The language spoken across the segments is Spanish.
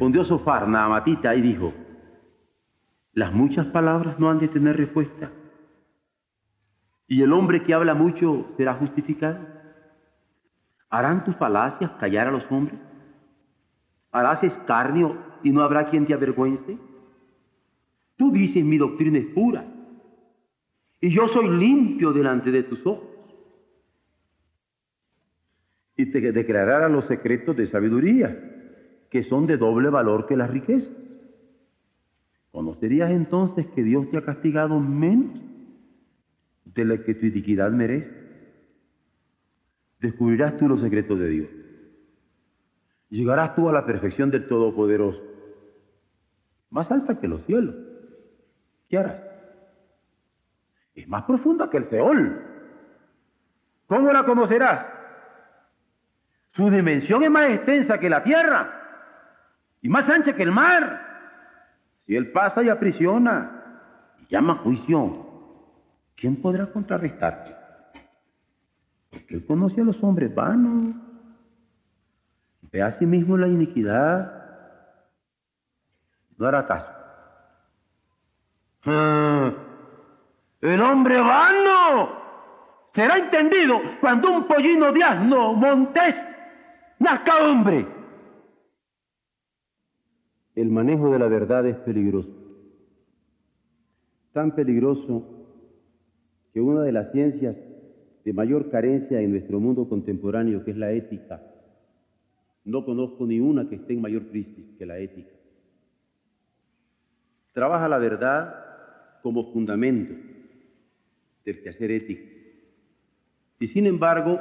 Respondió Sofar, Naamatita, y dijo, las muchas palabras no han de tener respuesta. Y el hombre que habla mucho será justificado. ¿Harán tus falacias callar a los hombres? ¿Harás escarnio y no habrá quien te avergüence? Tú dices mi doctrina es pura y yo soy limpio delante de tus ojos. Y te declarará los secretos de sabiduría, que son de doble valor que las riquezas. ¿Conocerías entonces que Dios te ha castigado menos de lo que tu iniquidad merece? Descubrirás tú los secretos de Dios. Llegarás tú a la perfección del Todopoderoso, más alta que los cielos. ¿Qué harás? Es más profunda que el Seol. ¿Cómo la conocerás? Su dimensión es más extensa que la tierra y más ancha que el mar. Si él pasa y aprisiona y llama juicio, ¿quién podrá contrarrestarte? Porque él conoce a los hombres vanos, ve a sí mismo la iniquidad, no hará caso. Ah, el hombre vano será entendido cuando un pollino de asno montés nazca hombre. El manejo de la verdad es peligroso. Tan peligroso que una de las ciencias de mayor carencia en nuestro mundo contemporáneo, que es la ética, no conozco ni una que esté en mayor crisis que la ética. Trabaja la verdad como fundamento del quehacer ético. Y sin embargo,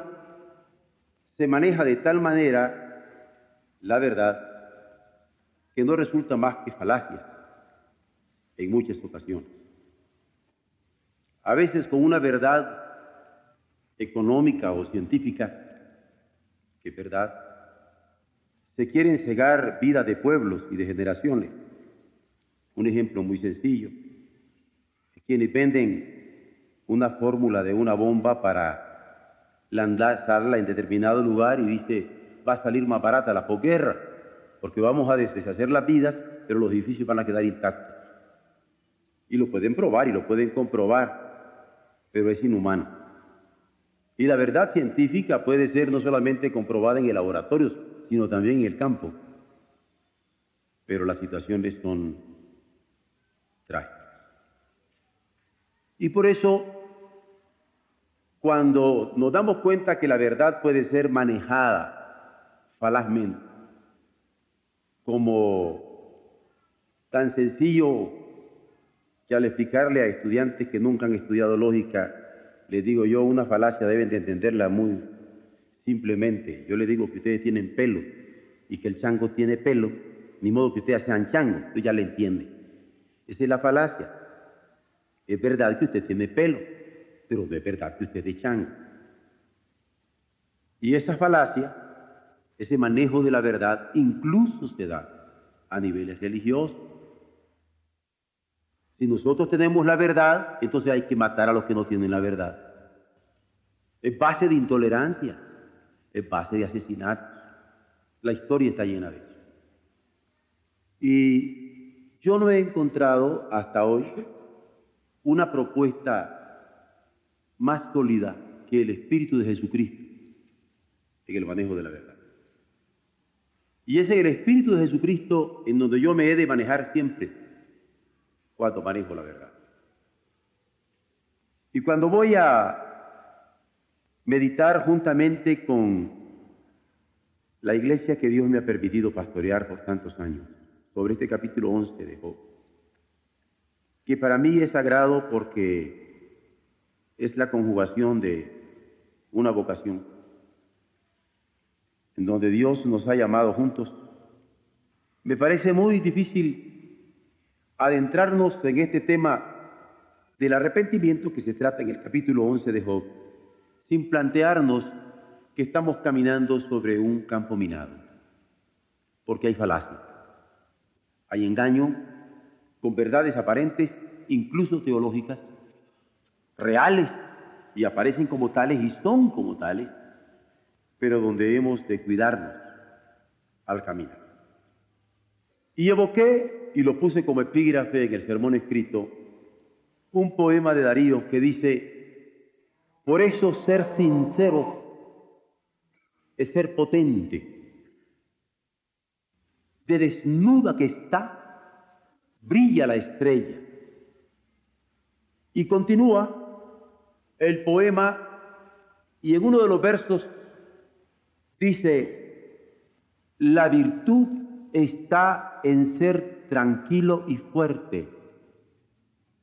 se maneja de tal manera la verdad que no resulta más que falacias en muchas ocasiones. A veces con una verdad económica o científica, que es verdad, se quieren cegar vida de pueblos y de generaciones. Un ejemplo muy sencillo, quienes venden una fórmula de una bomba para lanzarla en determinado lugar y dice, va a salir más barata la posguerra, porque vamos a deshacer las vidas, pero los edificios van a quedar intactos. Y lo pueden probar y lo pueden comprobar, pero es inhumano. Y la verdad científica puede ser no solamente comprobada en el laboratorio, sino también en el campo. Pero las situaciones son trágicas. Y por eso, cuando nos damos cuenta que la verdad puede ser manejada falazmente, como tan sencillo que al explicarle a estudiantes que nunca han estudiado lógica, les digo yo, una falacia deben de entenderla muy simplemente. Yo les digo que ustedes tienen pelo y que el chango tiene pelo, ni modo que ustedes sean chango, tú ya le entiende. Esa es la falacia. Es verdad que usted tiene pelo, pero no es verdad que usted es chango. Y esa falacia, ese manejo de la verdad, incluso se da a niveles religiosos. Si nosotros tenemos la verdad, entonces hay que matar a los que no tienen la verdad. Es base de intolerancia, es base de asesinatos. La historia está llena de eso. Y yo no he encontrado hasta hoy una propuesta más sólida que el Espíritu de Jesucristo en el manejo de la verdad. Y es el Espíritu de Jesucristo en donde yo me he de manejar siempre cuando manejo la verdad. Y cuando voy a meditar juntamente con la iglesia que Dios me ha permitido pastorear por tantos años sobre este capítulo 11 de Job, que para mí es sagrado porque es la conjugación de una vocación. En donde Dios nos ha llamado juntos, me parece muy difícil adentrarnos en este tema del arrepentimiento que se trata en el capítulo 11 de Job, sin plantearnos que estamos caminando sobre un campo minado, porque hay falacia, hay engaño con verdades aparentes, incluso teológicas, reales, y aparecen como tales y son como tales, pero donde hemos de cuidarnos al caminar. Y evoqué y lo puse como epígrafe en el sermón escrito un poema de Darío que dice, por eso ser sincero es ser potente. De desnuda que está, brilla la estrella. Y continúa el poema y en uno de los versos dice, la virtud está en ser tranquilo y fuerte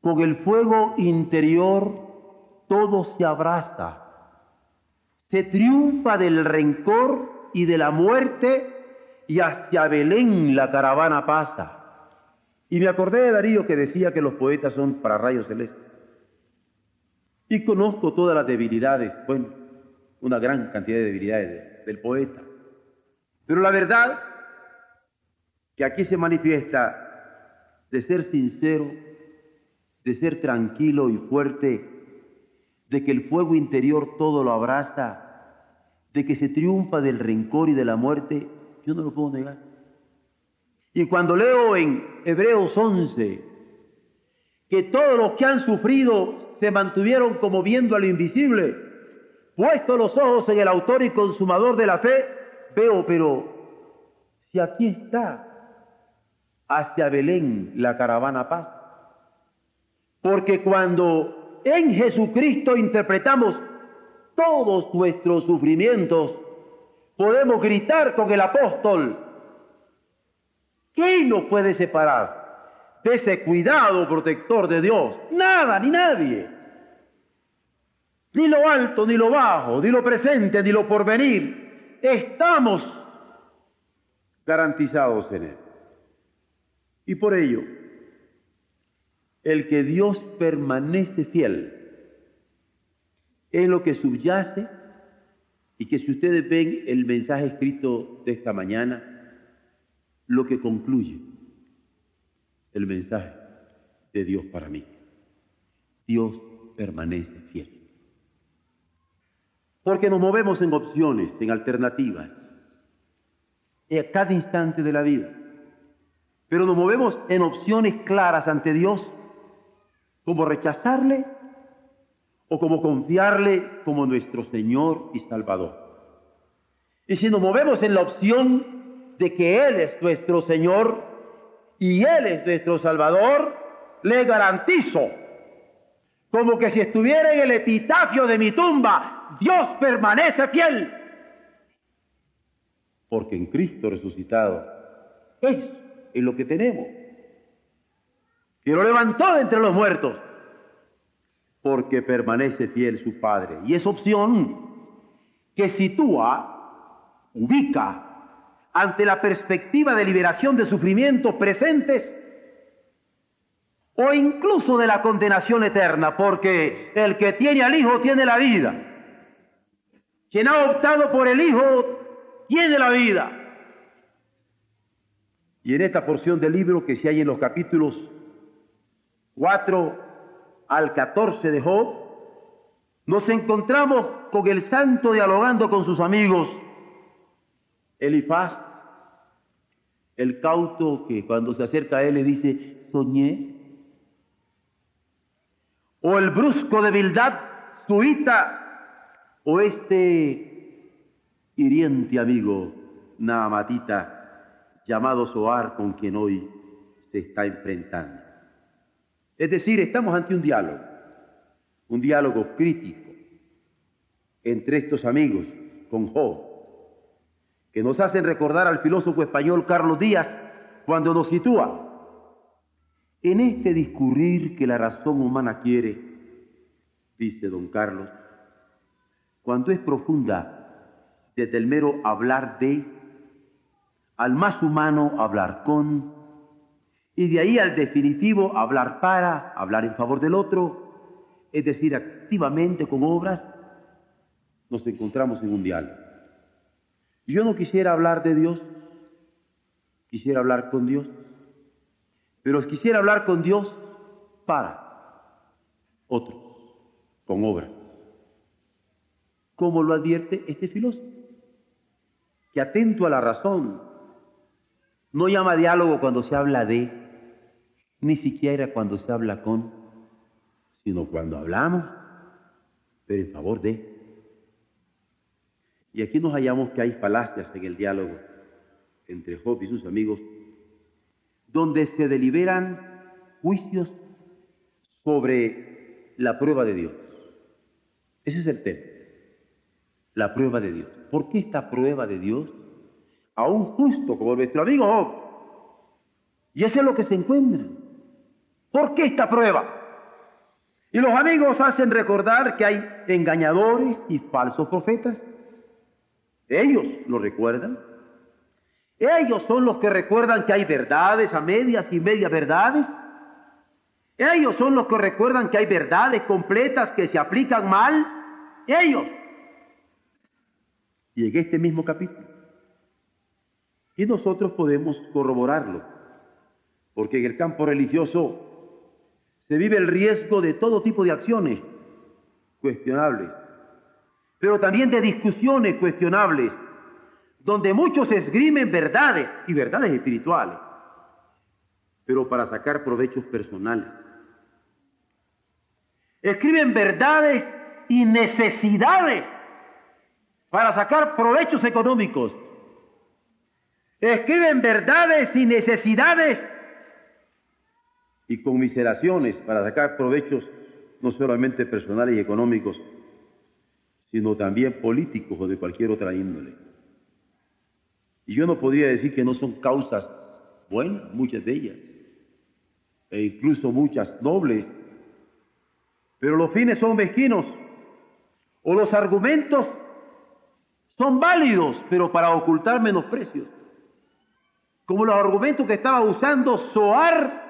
con el fuego interior todo se abraza. Se triunfa del rencor y de la muerte y hacia Belén la caravana pasa. Y me acordé de Darío que decía que los poetas son para rayos celestes. Y conozco todas las debilidades, bueno, una gran cantidad de debilidades del poeta. Pero la verdad que aquí se manifiesta de ser sincero, de ser tranquilo y fuerte, de que el fuego interior todo lo abraza, de que se triunfa del rencor y de la muerte, yo no lo puedo negar. Y cuando leo en Hebreos 11 que todos los que han sufrido se mantuvieron como viendo a lo invisible, puesto los ojos en el autor y consumador de la fe, veo, pero si aquí está, hacia Belén la caravana pasa. Porque cuando en Jesucristo interpretamos todos nuestros sufrimientos, podemos gritar con el apóstol, ¿qué nos puede separar de ese cuidado protector de Dios? Nada ni nadie. Ni lo alto, ni lo bajo, ni lo presente, ni lo porvenir. Estamos garantizados en Él. Y por ello, el que Dios permanece fiel es lo que subyace y que si ustedes ven el mensaje escrito de esta mañana, lo que concluye el mensaje de Dios para mí. Dios permanece fiel. Porque nos movemos en opciones, en alternativas, a cada instante de la vida. Pero nos movemos en opciones claras ante Dios como rechazarle o como confiarle como nuestro Señor y Salvador. Y si nos movemos en la opción de que Él es nuestro Señor y Él es nuestro Salvador, le garantizo, como que si estuviera en el epitafio de mi tumba, Dios permanece fiel. Porque en Cristo resucitado es en lo que tenemos y lo levantó de entre los muertos, porque permanece fiel su Padre. Y es opción que sitúa, ubica ante la perspectiva de liberación de sufrimientos presentes o incluso de la condenación eterna, porque el que tiene al Hijo tiene la vida. Quien ha optado por el Hijo tiene la vida. Y en esta porción del libro que se hay en los capítulos 4 al 14 de Job, nos encontramos con el santo dialogando con sus amigos. Elifaz, el cauto que cuando se acerca a él le dice, soñé. O el brusco de Bildad, suita, o este hiriente amigo, Naamatita, llamado Soar, con quien hoy se está enfrentando. Es decir, estamos ante un diálogo, un diálogo crítico entre estos amigos con Job, que nos hacen recordar al filósofo español Carlos Díaz cuando nos sitúa en este discurrir que la razón humana quiere, dice don Carlos, cuando es profunda, desde el mero hablar de, al más humano hablar con, y de ahí al definitivo hablar para, hablar en favor del otro, es decir, activamente con obras, nos encontramos en un diálogo. Yo no quisiera hablar de Dios, quisiera hablar con Dios, pero quisiera hablar con Dios para otros, con obras. Como lo advierte este filósofo, que atento a la razón, no llama diálogo cuando se habla de, ni siquiera cuando se habla con, sino cuando hablamos, pero en favor de. Y aquí nos hallamos que hay falacias en el diálogo entre Job y sus amigos, donde se deliberan juicios sobre la prueba de Dios. Ese es el tema, la prueba de Dios. ¿Por qué esta prueba de Dios? A un justo como nuestro amigo. Y eso es lo que se encuentra. ¿Por qué esta prueba? Y los amigos hacen recordar que hay engañadores y falsos profetas ellos lo recuerdan. Ellos son los que recuerdan que hay verdades a medias y medias verdades. Ellos son los que recuerdan que hay verdades completas que se aplican mal. Ellos. Y en este mismo capítulo. Y nosotros podemos corroborarlo. Porque en el campo religioso se vive el riesgo de todo tipo de acciones cuestionables pero también de discusiones cuestionables, donde muchos esgrimen verdades y verdades espirituales, pero para sacar provechos personales. Escriben verdades y necesidades para sacar provechos económicos. Escriben verdades y necesidades y conmiseraciones para sacar provechos no solamente personales y económicos, sino también políticos o de cualquier otra índole. Y yo no podría decir que no son causas buenas, muchas de ellas, e incluso muchas nobles, pero los fines son mezquinos, o los argumentos son válidos, pero para ocultar menosprecios, como los argumentos que estaba usando Soar,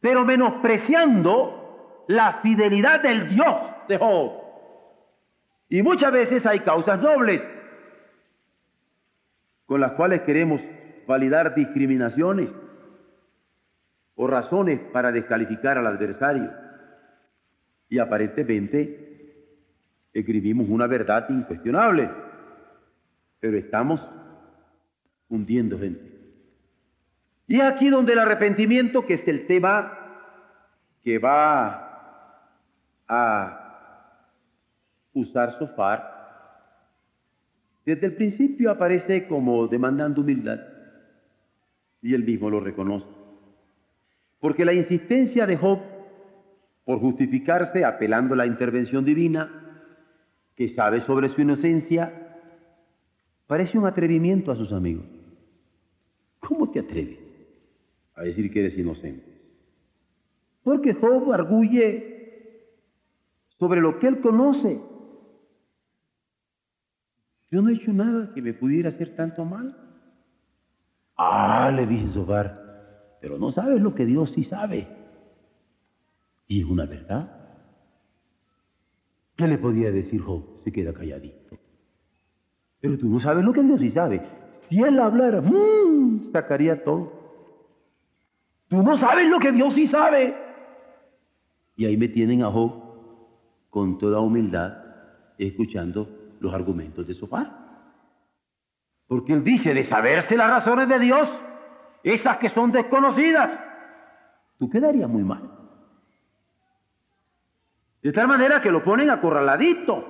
pero menospreciando la fidelidad del Dios de Job. Y muchas veces hay causas nobles con las cuales queremos validar discriminaciones o razones para descalificar al adversario. Y aparentemente escribimos una verdad incuestionable, pero estamos hundiendo gente. Y es aquí donde el arrepentimiento, que es el tema que va a usar sofar, desde el principio aparece como demandando humildad y él mismo lo reconoce. Porque la insistencia de Job por justificarse apelando a la intervención divina, que sabe sobre su inocencia, parece un atrevimiento a sus amigos. ¿Cómo te atreves a decir que eres inocente? Porque Job arguye sobre lo que él conoce yo no he hecho nada que me pudiera hacer tanto mal. Ah, le dice Sobar, pero no sabes lo que Dios sí sabe. Y es una verdad. ¿Qué le podía decir Job? Se queda calladito. Pero tú no sabes lo que Dios sí sabe. Si él hablara, mmm, sacaría todo. Tú no sabes lo que Dios sí sabe. Y ahí me tienen a Job con toda humildad, escuchando los argumentos de Sofar. Porque él dice, de saberse las razones de Dios, esas que son desconocidas, tú quedarías muy mal. De tal manera que lo ponen acorraladito.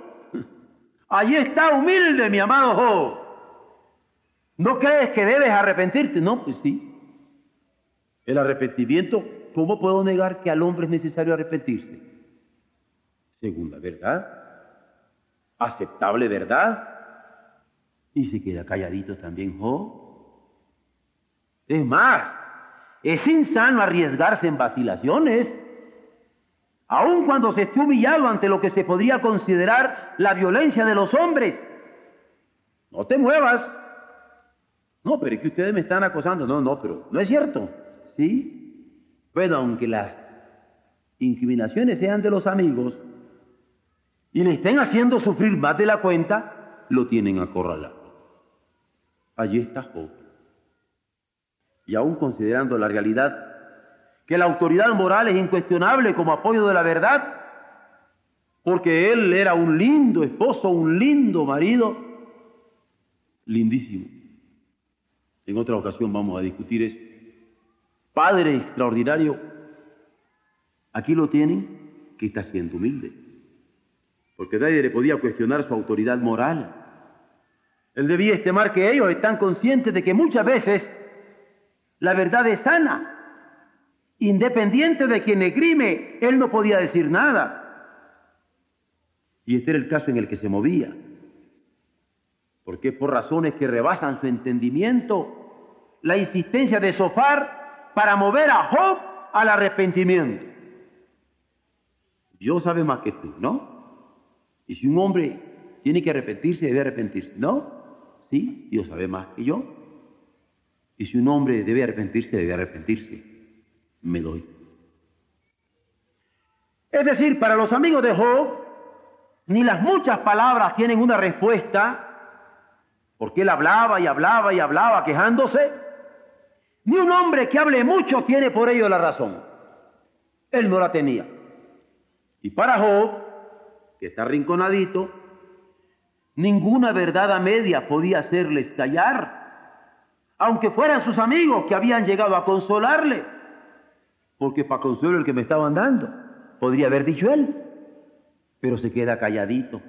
Allí está humilde, mi amado Job. ¿No crees que debes arrepentirte? No, pues sí. El arrepentimiento, ¿cómo puedo negar que al hombre es necesario arrepentirse? Segunda verdad aceptable verdad. Y se queda calladito también Job. Es más, es insano arriesgarse en vacilaciones, aun cuando se esté humillado ante lo que se podría considerar la violencia de los hombres. no te muevas. No, pero es que ustedes me están acosando. No, no, pero no es cierto. ¿Sí? Bueno, aunque las incriminaciones sean de los amigos y le estén haciendo sufrir más de la cuenta, lo tienen acorralado. Allí está Job. Y aún considerando la realidad que la autoridad moral es incuestionable como apoyo de la verdad, porque él era un lindo esposo, un lindo marido, lindísimo. En otra ocasión vamos a discutir eso. Padre extraordinario, aquí lo tienen, que está siendo humilde, porque nadie le podía cuestionar su autoridad moral. Él debía estimar que ellos están conscientes de que muchas veces la verdad es sana. Independiente de quien grime, él no podía decir nada. Y este era el caso en el que se movía. Porque por razones que rebasan su entendimiento, la insistencia de Sofar para mover a Job al arrepentimiento. Dios sabe más que tú, ¿no? Y si un hombre tiene que arrepentirse, debe arrepentirse, ¿no? Sí, Dios sabe más que yo. Y si un hombre debe arrepentirse, debe arrepentirse. Me doy. Es decir, para los amigos de Job, ni las muchas palabras tienen una respuesta, porque él hablaba y hablaba y hablaba quejándose, ni un hombre que hable mucho tiene por ello la razón. Él no la tenía. Y para Job, que está rinconadito, ninguna verdad a media podía hacerle estallar, aunque fueran sus amigos que habían llegado a consolarle, porque para consuelo el que me estaban dando, podría haber dicho él pero se queda calladito.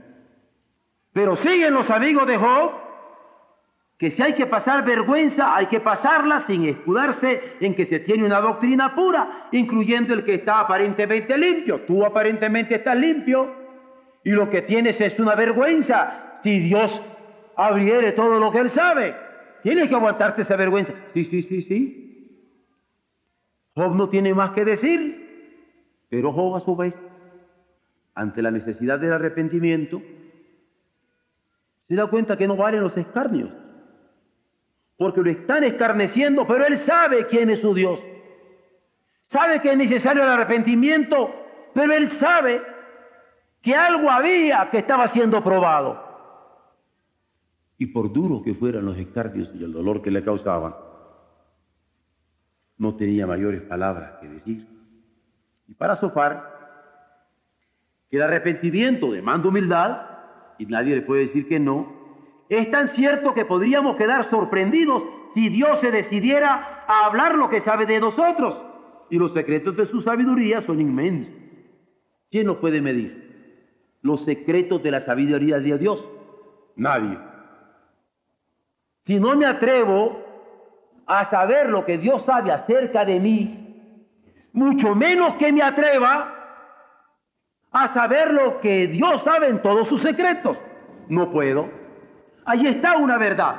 Pero siguen los amigos de Job, que si hay que pasar vergüenza, hay que pasarla sin escudarse en que se tiene una doctrina pura, incluyendo el que está aparentemente limpio. Tú aparentemente estás limpio y lo que tienes es una vergüenza. Si Dios abriere todo lo que Él sabe, tienes que aguantarte esa vergüenza. Sí, sí, sí, sí. Job no tiene más que decir, pero Job a su vez ante la necesidad del arrepentimiento, se da cuenta que no valen los escarnios, porque lo están escarneciendo, pero él sabe quién es su Dios. Sabe que es necesario el arrepentimiento, pero él sabe que algo había que estaba siendo probado. Y por duro que fueran los escarnios y el dolor que le causaban, no tenía mayores palabras que decir. Y para Sofar, que el arrepentimiento demanda humildad, y nadie le puede decir que no, es tan cierto que podríamos quedar sorprendidos si Dios se decidiera a hablar lo que sabe de nosotros. Y los secretos de su sabiduría son inmensos. ¿Quién los puede medir? Los secretos de la sabiduría de Dios. Nadie. Si no me atrevo a saber lo que Dios sabe acerca de mí, mucho menos que me atreva a saber lo que Dios sabe en todos sus secretos. No puedo. Allí está una verdad.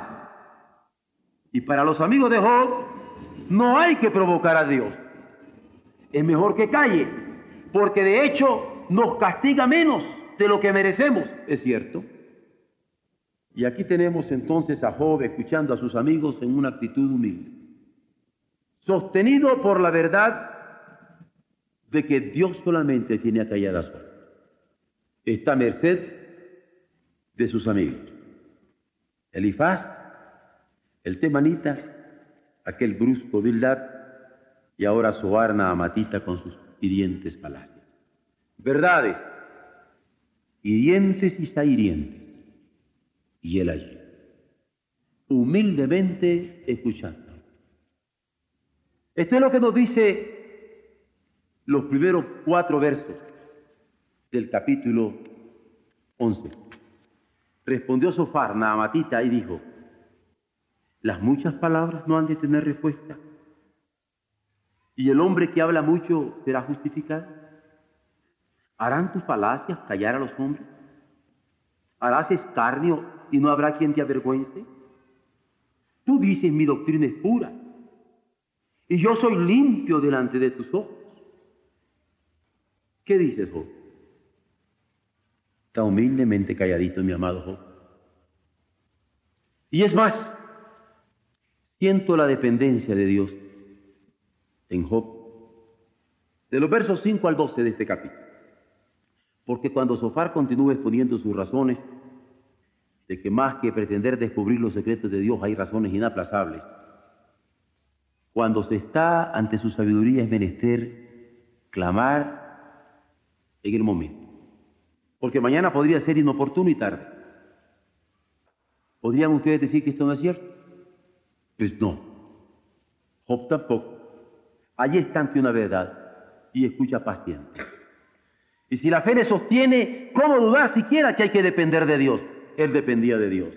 Y para los amigos de Job, no hay que provocar a Dios. Es mejor que calle, porque de hecho nos castiga menos de lo que merecemos, es cierto. Y aquí tenemos entonces a Job escuchando a sus amigos en una actitud humilde, sostenido por la verdad de que Dios solamente tiene acallada su Está merced de sus amigos. Elifaz, el temanita, aquel brusco Bildad, y ahora Soarna Amatita con sus hirientes palabras. Verdades, hirientes y sahirientes. Y él allí, humildemente escuchando. Esto es lo que nos dice los primeros cuatro versos del capítulo 11. Respondió Sofar, Naamatita, y dijo, las muchas palabras no han de tener respuesta. Y el hombre que habla mucho será justificado. ¿Harán tus falacias callar a los hombres? ¿Harás escarnio y no habrá quien te avergüence? Tú dices, mi doctrina es pura, y yo soy limpio delante de tus ojos. ¿Qué dices vos? Está humildemente calladito mi amado Job. Y es más, siento la dependencia de Dios en Job, de los versos 5 al 12 de este capítulo. Porque cuando Sofar continúa exponiendo sus razones, de que más que pretender descubrir los secretos de Dios hay razones inaplazables, cuando se está ante su sabiduría es menester clamar en el momento. Porque mañana podría ser inoportuno y tarde. ¿Podrían ustedes decir que esto no es cierto? Pues no. Job tampoco. Allí está ante una verdad y escucha paciente. Y si la fe le sostiene, ¿cómo dudar siquiera que hay que depender de Dios? Él dependía de Dios.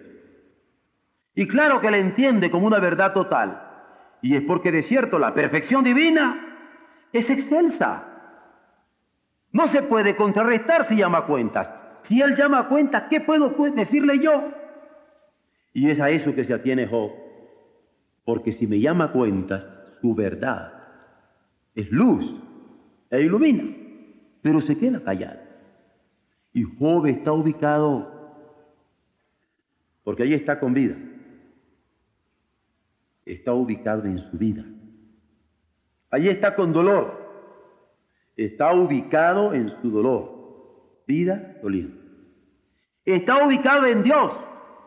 Y claro que le entiende como una verdad total. Y es porque de cierto la perfección divina es excelsa. No se puede contrarrestar si llama cuentas. Si Él llama cuentas, ¿qué puedo decirle yo? Y es a eso que se atiene Job. Porque si me llama cuentas, su verdad es luz e ilumina, pero se queda callado. Y Job está ubicado porque ahí está con vida. Está ubicado en su vida. Allí está con dolor. Está ubicado en su dolor. Vida dolida. Está ubicado en Dios,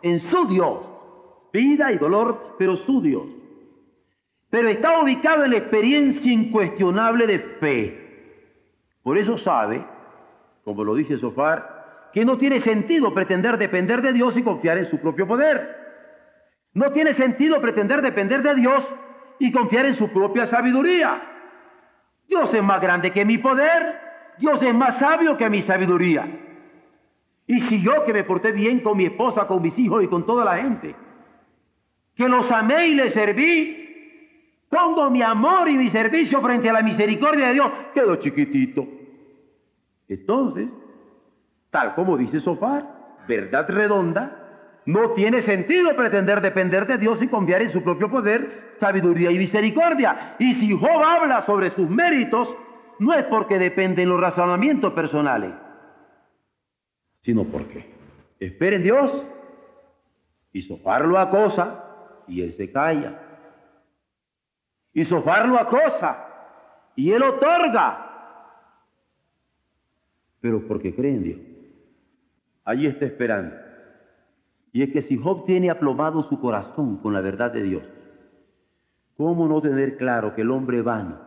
en su Dios. Vida y dolor, pero su Dios. Pero está ubicado en la experiencia incuestionable de fe. Por eso sabe, como lo dice Sofar, que no tiene sentido pretender depender de Dios y confiar en su propio poder. No tiene sentido pretender depender de Dios y confiar en su propia sabiduría. Dios es más grande que mi poder, Dios es más sabio que mi sabiduría. Y si yo que me porté bien con mi esposa, con mis hijos y con toda la gente, que los amé y les serví, Pongo mi amor y mi servicio frente a la misericordia de Dios. Quedo chiquitito. Entonces, tal como dice Sofar, verdad redonda, no tiene sentido pretender depender de Dios y confiar en su propio poder, sabiduría y misericordia. Y si Job habla sobre sus méritos, no es porque dependen los razonamientos personales, sino porque espera en Dios y Sofar lo acosa y él se calla y Sofar lo acosa y él otorga. Pero porque cree en Dios. Allí está esperando. Y es que si Job tiene aplomado su corazón con la verdad de Dios, ¿cómo no tener claro que el hombre vano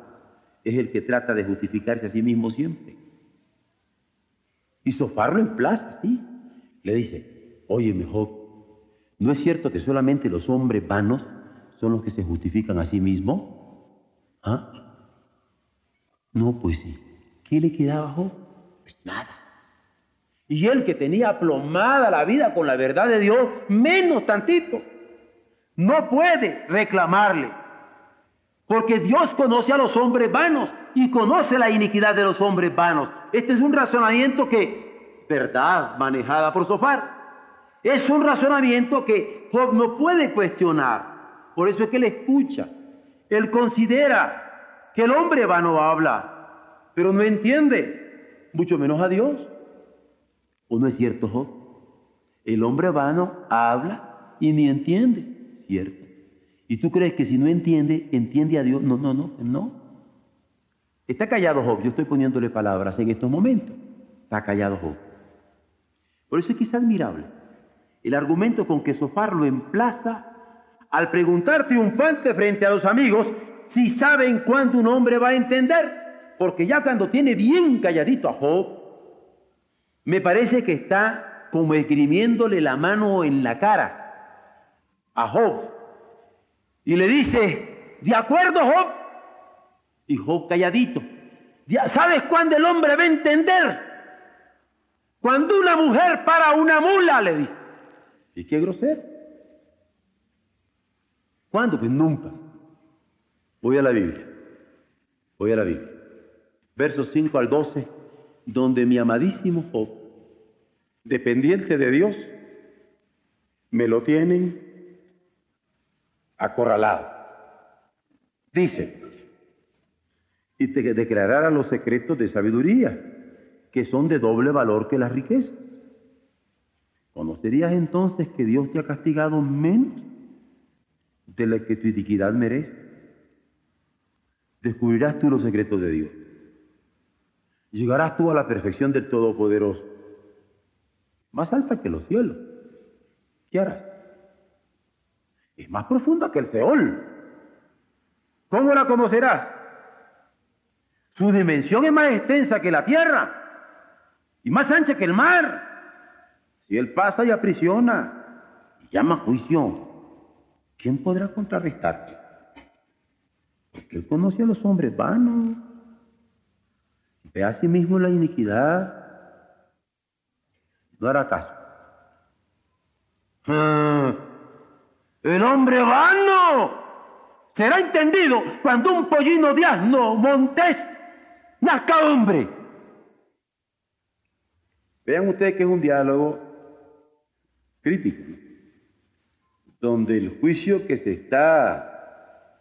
es el que trata de justificarse a sí mismo siempre? Y Sofar lo emplaza, sí. Le dice, oye, Job, ¿no es cierto que solamente los hombres vanos son los que se justifican a sí mismos? ¿Ah? No, pues sí. ¿Qué le quedaba a Pues nada. Y él que tenía aplomada la vida con la verdad de Dios, menos tantito, no puede reclamarle. Porque Dios conoce a los hombres vanos y conoce la iniquidad de los hombres vanos. Este es un razonamiento que, verdad, manejada por Sofar, es un razonamiento que Job no puede cuestionar. Por eso es que él escucha. Él considera que el hombre vano habla, pero no entiende, mucho menos a Dios. ¿O no es cierto, Job? El hombre vano habla y ni entiende, ¿cierto? ¿Y tú crees que si no entiende, entiende a Dios? No, no, no, no. Está callado Job, yo estoy poniéndole palabras en estos momentos. Está callado Job. Por eso es que es admirable el argumento con que Sofar lo emplaza al preguntar triunfante frente a los amigos si saben cuándo un hombre va a entender, porque ya cuando tiene bien calladito a Job, me parece que está como esgrimiéndole la mano en la cara a Job y le dice, ¿de acuerdo Job? Y Job calladito, ¿sabes cuándo el hombre va a entender? Cuando una mujer para una mula, le dice. ¿Y qué grosero? ¿Cuándo? Pues nunca. Voy a la Biblia. Voy a la Biblia. Versos 5 al 12, donde mi amadísimo Job, dependiente de Dios, me lo tienen acorralado. Dice, y te declarará los secretos de sabiduría, que son de doble valor que las riquezas. ¿conocerías entonces que Dios te ha castigado menos de lo que tu iniquidad merece? Descubrirás tú los secretos de Dios. Llegarás tú a la perfección del Todopoderoso, más alta que los cielos. ¿Qué harás? Es más profunda que el Seol. ¿Cómo la conocerás? Su dimensión es más extensa que la tierra y más ancha que el mar. Si él pasa y aprisiona y llama juicio, ¿quién podrá contrarrestarte? Porque él conoce a los hombres vanos, ve a sí mismo la iniquidad, no hará caso. Ah, el hombre vano será entendido cuando un pollino de asno montés nazca hombre. Vean ustedes que es un diálogo crítico, donde el juicio que se está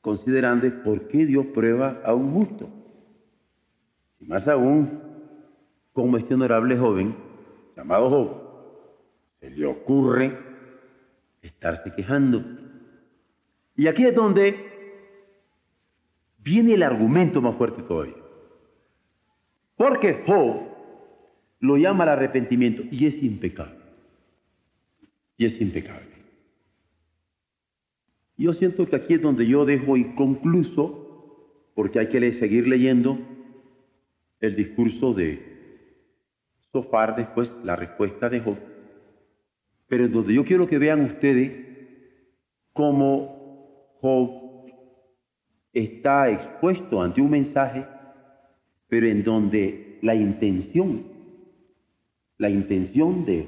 considerando es por qué Dios prueba a un justo. Y más aún, como este honorable joven, llamado Job, se le ocurre estarse quejando. Y aquí es donde viene el argumento más fuerte todavía. Porque Job lo llama el arrepentimiento y es impecable. Y es impecable. Yo siento que aquí es donde yo dejo inconcluso, porque hay que seguir leyendo el discurso de Sofar, después la respuesta de Job. Pero en donde yo quiero que vean ustedes cómo Job está expuesto ante un mensaje, pero en donde la intención la intención de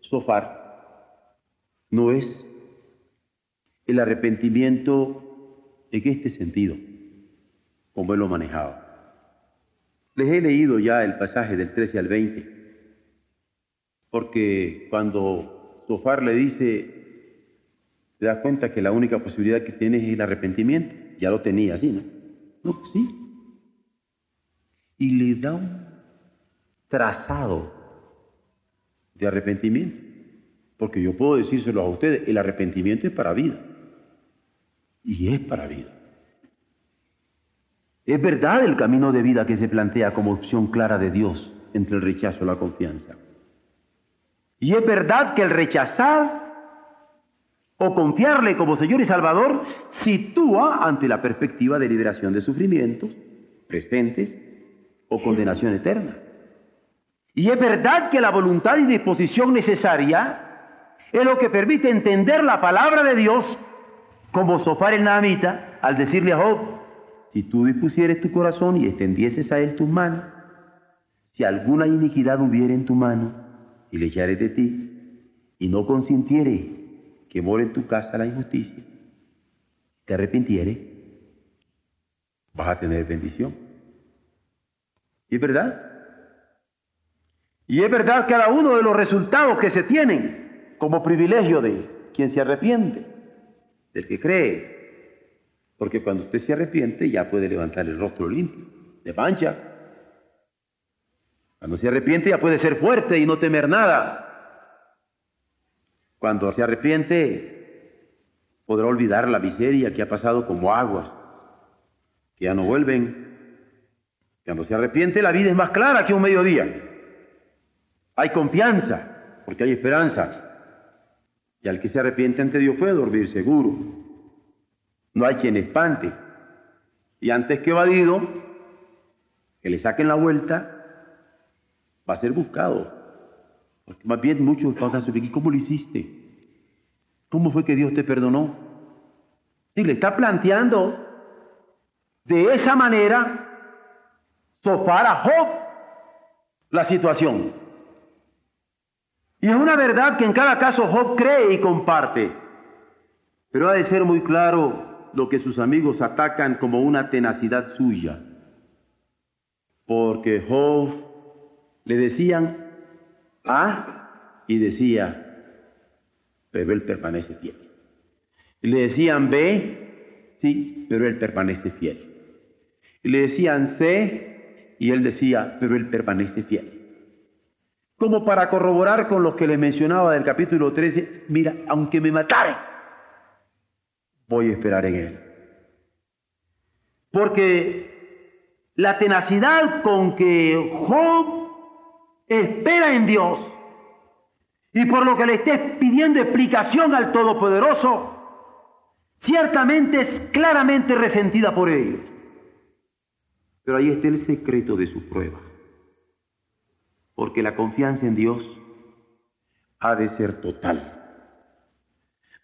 Sofar no es el arrepentimiento en este sentido, como él lo manejaba. Les he leído ya el pasaje del 13 al 20, porque cuando Sofar le dice, te das cuenta que la única posibilidad que tienes es el arrepentimiento, ya lo tenía así, ¿no? No, pues sí. Y le da un trazado de arrepentimiento. Porque yo puedo decírselo a ustedes, el arrepentimiento es para vida. Y es para vida. Es verdad el camino de vida que se plantea como opción clara de Dios entre el rechazo y la confianza. Y es verdad que el rechazar o confiarle como Señor y Salvador sitúa ante la perspectiva de liberación de sufrimientos presentes o condenación eterna. Y es verdad que la voluntad y disposición necesaria es lo que permite entender la palabra de Dios como Sofar el Naamita al decirle a Job, si tú dispusieres tu corazón y extendieses a él tus manos, si alguna iniquidad hubiere en tu mano y le echares de ti, y no consintiere que more en tu casa la injusticia, te arrepintiere, vas a tener bendición. ¿Y es verdad? Y es verdad cada uno de los resultados que se tienen como privilegio de quien se arrepiente, del que cree. Porque cuando usted se arrepiente ya puede levantar el rostro limpio, de mancha. Cuando se arrepiente ya puede ser fuerte y no temer nada. Cuando se arrepiente podrá olvidar la miseria que ha pasado como aguas, que ya no vuelven. Cuando se arrepiente la vida es más clara que un mediodía. Hay confianza, porque hay esperanza. Y al que se arrepiente ante Dios puede dormir seguro. No hay quien espante. Y antes que evadido, que le saquen la vuelta, va a ser buscado. Porque más bien muchos van a ¿y cómo lo hiciste? ¿Cómo fue que Dios te perdonó? Si le está planteando de esa manera, sofar a Job la situación. Y es una verdad que en cada caso Job cree y comparte. Pero ha de ser muy claro lo que sus amigos atacan como una tenacidad suya. Porque Job le decían A y decía, pero él permanece fiel. Y le decían B, sí, pero él permanece fiel. Y le decían C y él decía, pero él permanece fiel. Como para corroborar con los que les mencionaba del capítulo 13, mira, aunque me matare, voy a esperar en Él. Porque la tenacidad con que Job espera en Dios y por lo que le estés pidiendo explicación al Todopoderoso, ciertamente es claramente resentida por ellos. Pero ahí está el secreto de su prueba porque la confianza en Dios ha de ser total.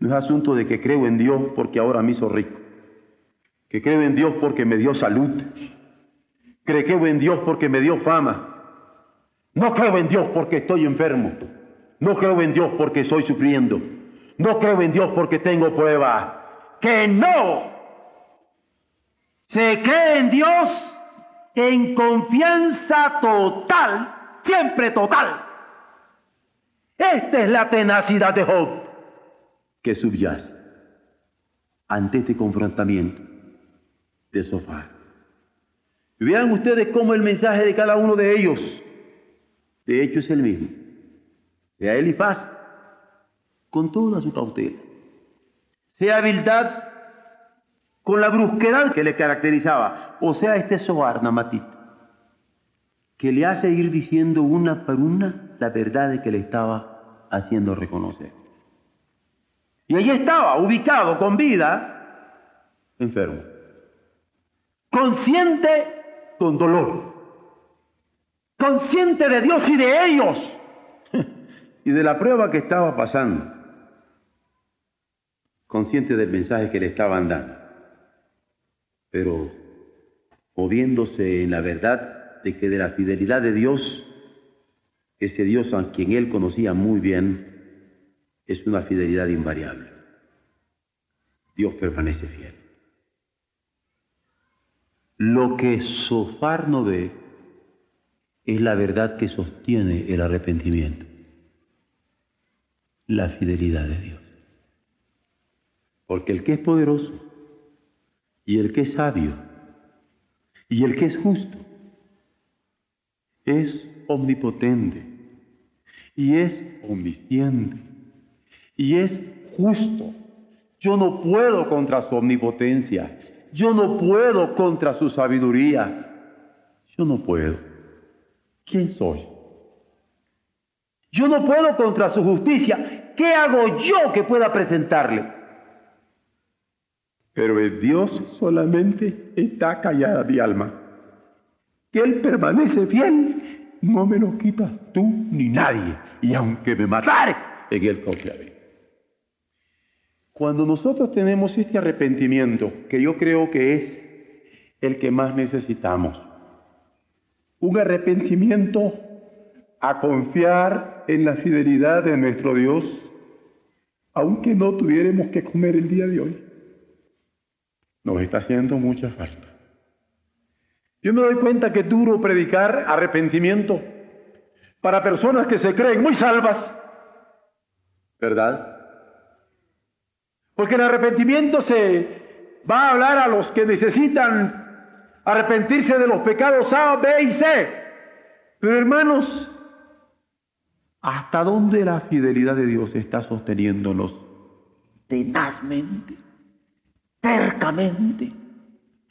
No es asunto de que creo en Dios porque ahora me hizo rico, que creo en Dios porque me dio salud, que creo en Dios porque me dio fama, no creo en Dios porque estoy enfermo, no creo en Dios porque estoy sufriendo, no creo en Dios porque tengo prueba, que no. Se cree en Dios en confianza total siempre total. Esta es la tenacidad de Job que subyace ante este confrontamiento de Sofá. Vean ustedes cómo el mensaje de cada uno de ellos, de hecho, es el mismo. Sea Elifaz, con toda su cautela. Sea Bildad, con la brusquedad que le caracterizaba. O sea, este Soar Namatita que le hace ir diciendo una por una la verdad que le estaba haciendo reconocer. Y allí estaba, ubicado, con vida, enfermo. Consciente con dolor. Consciente de Dios y de ellos. y de la prueba que estaba pasando. Consciente del mensaje que le estaban dando. Pero moviéndose en la verdad de que de la fidelidad de Dios, ese Dios a quien él conocía muy bien, es una fidelidad invariable. Dios permanece fiel. Lo que Sofar no ve es la verdad que sostiene el arrepentimiento, la fidelidad de Dios. Porque el que es poderoso y el que es sabio y el que es justo es omnipotente y es omnisciente y es justo. Yo no puedo contra su omnipotencia, yo no puedo contra su sabiduría, yo no puedo. ¿Quién soy? Yo no puedo contra su justicia. ¿Qué hago yo que pueda presentarle? Pero el Dios solamente está callada mi alma que Él permanece fiel, no me lo quitas tú ni nadie. Y aunque me matare, en Él confiaré. Cuando nosotros tenemos este arrepentimiento, que yo creo que es el que más necesitamos, un arrepentimiento a confiar en la fidelidad de nuestro Dios, aunque no tuviéramos que comer el día de hoy, nos está haciendo mucha falta. Yo me doy cuenta que es duro predicar arrepentimiento para personas que se creen muy salvas, ¿verdad? Porque el arrepentimiento se va a hablar a los que necesitan arrepentirse de los pecados A, B y C. Pero hermanos, ¿hasta dónde la fidelidad de Dios está sosteniéndonos tenazmente, tercamente,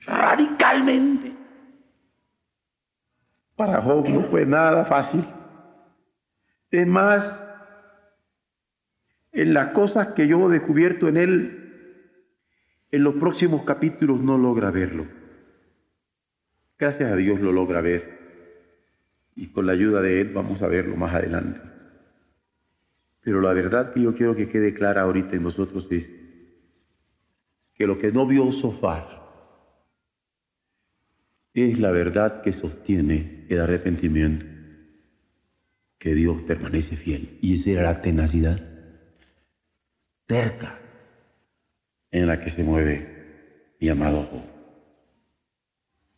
radicalmente? Para Job no fue nada fácil. Es más, en las cosas que yo he descubierto en él, en los próximos capítulos no logra verlo. Gracias a Dios lo logra ver. Y con la ayuda de Él vamos a verlo más adelante. Pero la verdad que yo quiero que quede clara ahorita en nosotros es que lo que no vio Sofar es la verdad que sostiene el arrepentimiento, que Dios permanece fiel. Y esa era la tenacidad cerca en la que se mueve mi amado Job.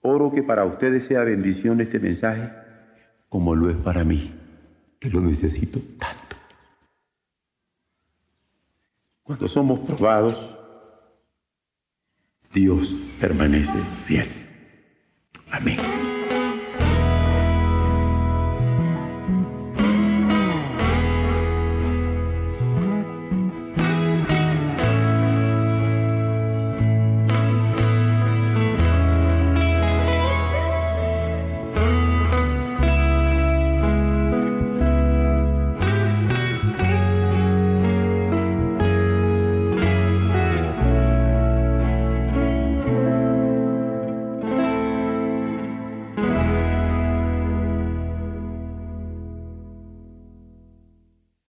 Oro que para ustedes sea bendición este mensaje como lo es para mí, que lo necesito tanto. Cuando somos probados, Dios permanece fiel. a mí.